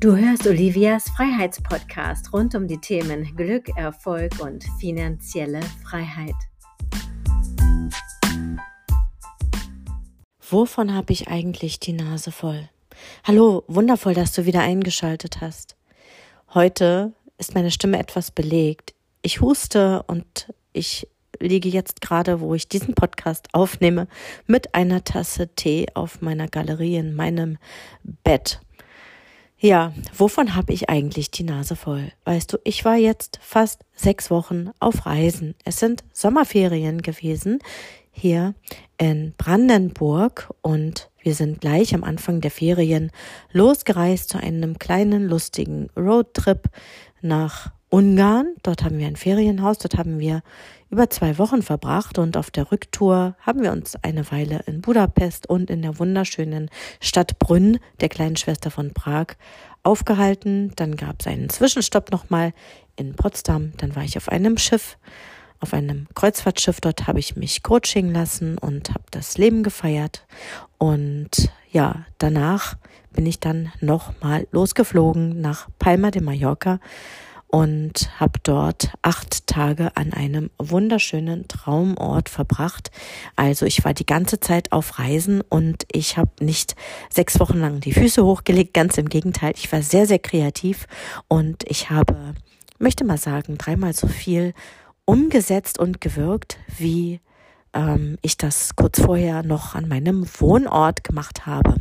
Du hörst Olivias Freiheitspodcast rund um die Themen Glück, Erfolg und finanzielle Freiheit. Wovon habe ich eigentlich die Nase voll? Hallo, wundervoll, dass du wieder eingeschaltet hast. Heute ist meine Stimme etwas belegt. Ich huste und ich liege jetzt gerade, wo ich diesen Podcast aufnehme, mit einer Tasse Tee auf meiner Galerie in meinem Bett. Ja, wovon habe ich eigentlich die Nase voll? Weißt du, ich war jetzt fast sechs Wochen auf Reisen. Es sind Sommerferien gewesen hier in Brandenburg und wir sind gleich am Anfang der Ferien losgereist zu einem kleinen lustigen Roadtrip nach Ungarn. Dort haben wir ein Ferienhaus, dort haben wir über zwei Wochen verbracht und auf der Rücktour haben wir uns eine Weile in Budapest und in der wunderschönen Stadt Brünn, der kleinen Schwester von Prag, aufgehalten. Dann gab es einen Zwischenstopp nochmal in Potsdam. Dann war ich auf einem Schiff, auf einem Kreuzfahrtschiff. Dort habe ich mich coaching lassen und habe das Leben gefeiert. Und ja, danach bin ich dann nochmal losgeflogen nach Palma de Mallorca und habe dort acht Tage an einem wunderschönen Traumort verbracht. Also ich war die ganze Zeit auf Reisen und ich habe nicht sechs Wochen lang die Füße hochgelegt, ganz im Gegenteil. Ich war sehr, sehr kreativ und ich habe, möchte mal sagen, dreimal so viel umgesetzt und gewirkt, wie ähm, ich das kurz vorher noch an meinem Wohnort gemacht habe.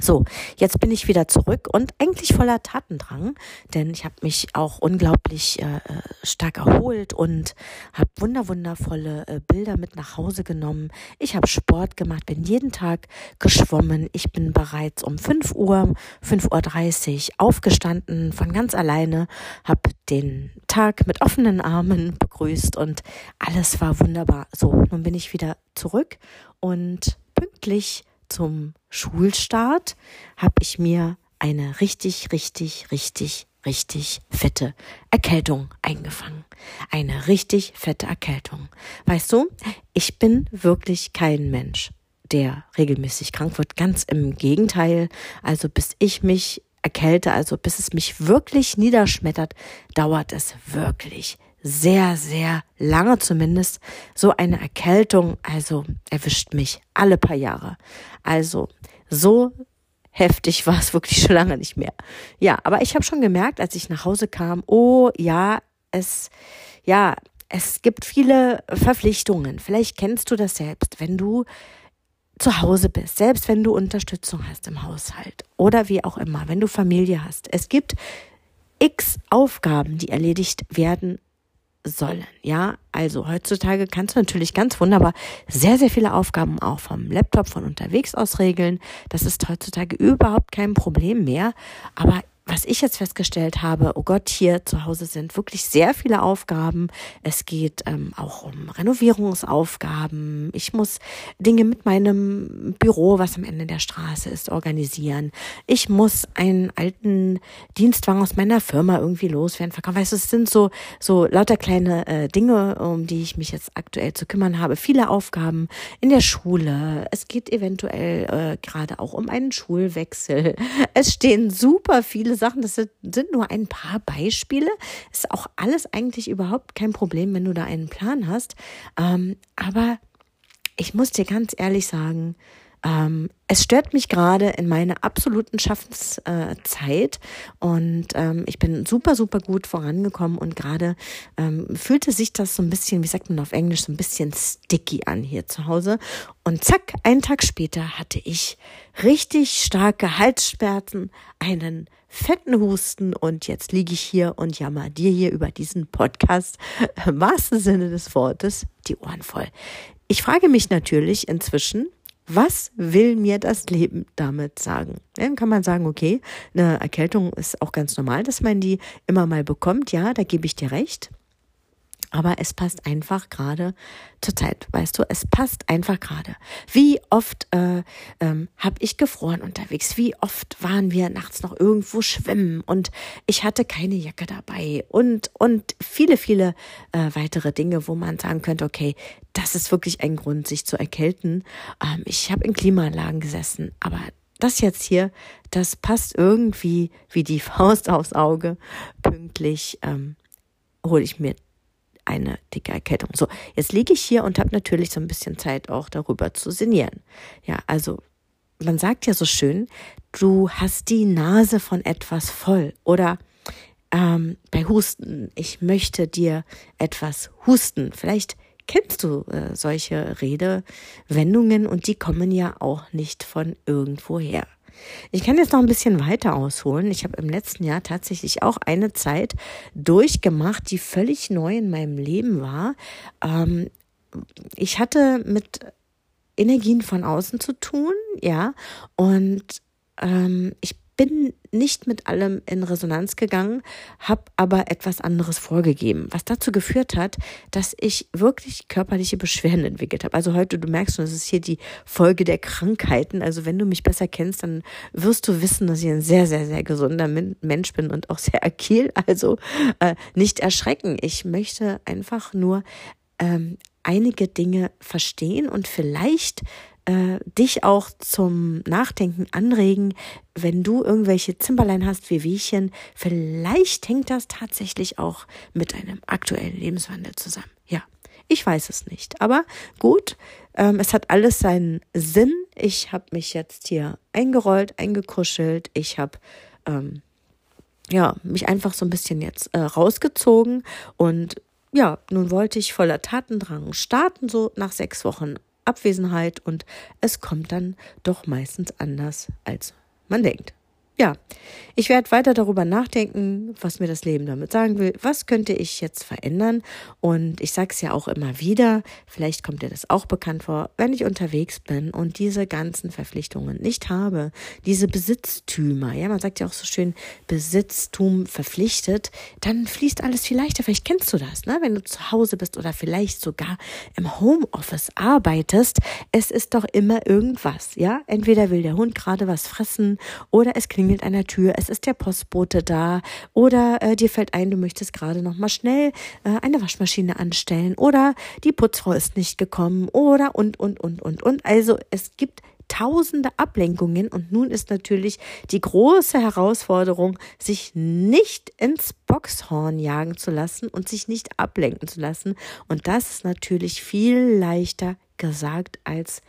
So, jetzt bin ich wieder zurück und eigentlich voller Tatendrang, denn ich habe mich auch unglaublich äh, äh, stark erholt und habe wunder wundervolle äh, Bilder mit nach Hause genommen. Ich habe Sport gemacht, bin jeden Tag geschwommen. Ich bin bereits um 5 Uhr, 5.30 Uhr aufgestanden von ganz alleine, habe den Tag mit offenen Armen begrüßt und alles war wunderbar. So, nun bin ich wieder zurück und pünktlich zum Schulstart habe ich mir eine richtig, richtig, richtig, richtig fette Erkältung eingefangen. Eine richtig fette Erkältung. Weißt du, ich bin wirklich kein Mensch, der regelmäßig krank wird. Ganz im Gegenteil. Also bis ich mich erkälte, also bis es mich wirklich niederschmettert, dauert es wirklich sehr, sehr lange zumindest so eine Erkältung, also erwischt mich alle paar Jahre. Also so heftig war es wirklich schon lange nicht mehr. Ja, aber ich habe schon gemerkt, als ich nach Hause kam, oh ja, es, ja, es gibt viele Verpflichtungen. Vielleicht kennst du das selbst, wenn du zu Hause bist, selbst wenn du Unterstützung hast im Haushalt oder wie auch immer, wenn du Familie hast. Es gibt x Aufgaben, die erledigt werden sollen. Ja, also heutzutage kannst du natürlich ganz wunderbar sehr, sehr viele Aufgaben auch vom Laptop von unterwegs aus regeln. Das ist heutzutage überhaupt kein Problem mehr. Aber was ich jetzt festgestellt habe, oh Gott, hier zu Hause sind wirklich sehr viele Aufgaben. Es geht ähm, auch um Renovierungsaufgaben. Ich muss Dinge mit meinem Büro, was am Ende der Straße ist, organisieren. Ich muss einen alten Dienstwagen aus meiner Firma irgendwie loswerden, verkaufen. Weißt du, es sind so, so lauter kleine äh, Dinge, um die ich mich jetzt aktuell zu kümmern habe. Viele Aufgaben in der Schule. Es geht eventuell äh, gerade auch um einen Schulwechsel. Es stehen super viele viele Sachen. Das sind, nur ein paar Beispiele. Ist auch alles eigentlich überhaupt kein Problem, wenn du da einen Plan hast. Ähm, aber ich muss dir ganz ehrlich sagen, ähm, es stört mich gerade in meiner absoluten Schaffenszeit und ähm, ich bin super, super gut vorangekommen und gerade ähm, fühlte sich das so ein bisschen, wie sagt man auf Englisch, so ein bisschen sticky an hier zu Hause. Und zack, einen Tag später hatte ich richtig starke Halsschmerzen, einen fetten Husten und jetzt liege ich hier und jammer dir hier über diesen Podcast im wahrsten Sinne des Wortes die Ohren voll. Ich frage mich natürlich inzwischen, was will mir das Leben damit sagen? Dann kann man sagen, okay, eine Erkältung ist auch ganz normal, dass man die immer mal bekommt. Ja, da gebe ich dir recht. Aber es passt einfach gerade zur Zeit, weißt du, es passt einfach gerade. Wie oft äh, ähm, habe ich gefroren unterwegs? Wie oft waren wir nachts noch irgendwo schwimmen und ich hatte keine Jacke dabei und und viele viele äh, weitere Dinge, wo man sagen könnte, okay, das ist wirklich ein Grund, sich zu erkälten. Ähm, ich habe in Klimaanlagen gesessen, aber das jetzt hier, das passt irgendwie wie die Faust aufs Auge. Pünktlich ähm, hole ich mir eine dicke Erkältung. So, jetzt liege ich hier und habe natürlich so ein bisschen Zeit auch darüber zu sinnieren. Ja, also man sagt ja so schön, du hast die Nase von etwas voll oder ähm, bei Husten, ich möchte dir etwas husten. Vielleicht kennst du äh, solche Redewendungen und die kommen ja auch nicht von irgendwoher. Ich kann jetzt noch ein bisschen weiter ausholen. Ich habe im letzten Jahr tatsächlich auch eine Zeit durchgemacht, die völlig neu in meinem Leben war. Ähm, ich hatte mit Energien von außen zu tun, ja, und ähm, ich bin nicht mit allem in Resonanz gegangen, habe aber etwas anderes vorgegeben, was dazu geführt hat, dass ich wirklich körperliche Beschwerden entwickelt habe. Also heute, du merkst schon, das ist hier die Folge der Krankheiten. Also wenn du mich besser kennst, dann wirst du wissen, dass ich ein sehr, sehr, sehr gesunder Mensch bin und auch sehr agil. Also äh, nicht erschrecken. Ich möchte einfach nur ähm, einige Dinge verstehen und vielleicht äh, dich auch zum Nachdenken anregen, wenn du irgendwelche Zimperlein hast wie Wiechen. Vielleicht hängt das tatsächlich auch mit deinem aktuellen Lebenswandel zusammen. Ja, ich weiß es nicht. Aber gut, ähm, es hat alles seinen Sinn. Ich habe mich jetzt hier eingerollt, eingekuschelt. Ich habe ähm, ja mich einfach so ein bisschen jetzt äh, rausgezogen und ja, nun wollte ich voller Tatendrang starten, so nach sechs Wochen Abwesenheit und es kommt dann doch meistens anders, als man denkt ja, ich werde weiter darüber nachdenken, was mir das Leben damit sagen will. Was könnte ich jetzt verändern? Und ich sage es ja auch immer wieder, vielleicht kommt dir das auch bekannt vor, wenn ich unterwegs bin und diese ganzen Verpflichtungen nicht habe, diese Besitztümer, ja, man sagt ja auch so schön, Besitztum verpflichtet, dann fließt alles viel leichter. Vielleicht kennst du das, ne? Wenn du zu Hause bist oder vielleicht sogar im Homeoffice arbeitest, es ist doch immer irgendwas, ja? Entweder will der Hund gerade was fressen oder es klingelt klingelt an der Tür, es ist der Postbote da oder äh, dir fällt ein, du möchtest gerade noch mal schnell äh, eine Waschmaschine anstellen oder die Putzfrau ist nicht gekommen oder und und und und und. Also es gibt tausende Ablenkungen und nun ist natürlich die große Herausforderung, sich nicht ins Boxhorn jagen zu lassen und sich nicht ablenken zu lassen. Und das ist natürlich viel leichter gesagt als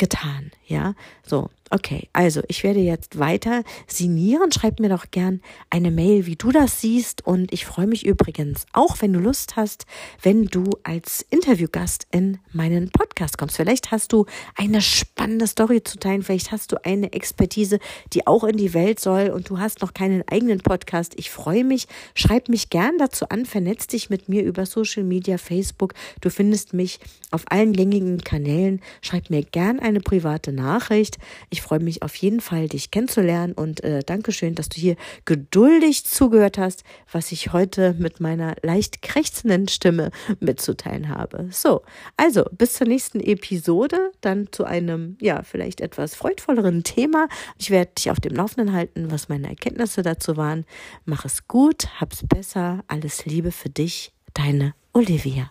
getan, ja? So, okay. Also, ich werde jetzt weiter signieren. Schreib mir doch gern eine Mail, wie du das siehst und ich freue mich übrigens auch, wenn du Lust hast, wenn du als Interviewgast in meinen Podcast kommst. Vielleicht hast du eine spannende Story zu teilen, vielleicht hast du eine Expertise, die auch in die Welt soll und du hast noch keinen eigenen Podcast. Ich freue mich. Schreib mich gern dazu an, vernetz dich mit mir über Social Media, Facebook. Du findest mich auf allen gängigen Kanälen. Schreib mir gern ein eine private Nachricht. Ich freue mich auf jeden Fall, dich kennenzulernen und äh, Dankeschön, dass du hier geduldig zugehört hast, was ich heute mit meiner leicht krächzenden Stimme mitzuteilen habe. So, also bis zur nächsten Episode, dann zu einem, ja, vielleicht etwas freudvolleren Thema. Ich werde dich auf dem Laufenden halten, was meine Erkenntnisse dazu waren. Mach es gut, hab's besser, alles Liebe für dich, deine Olivia.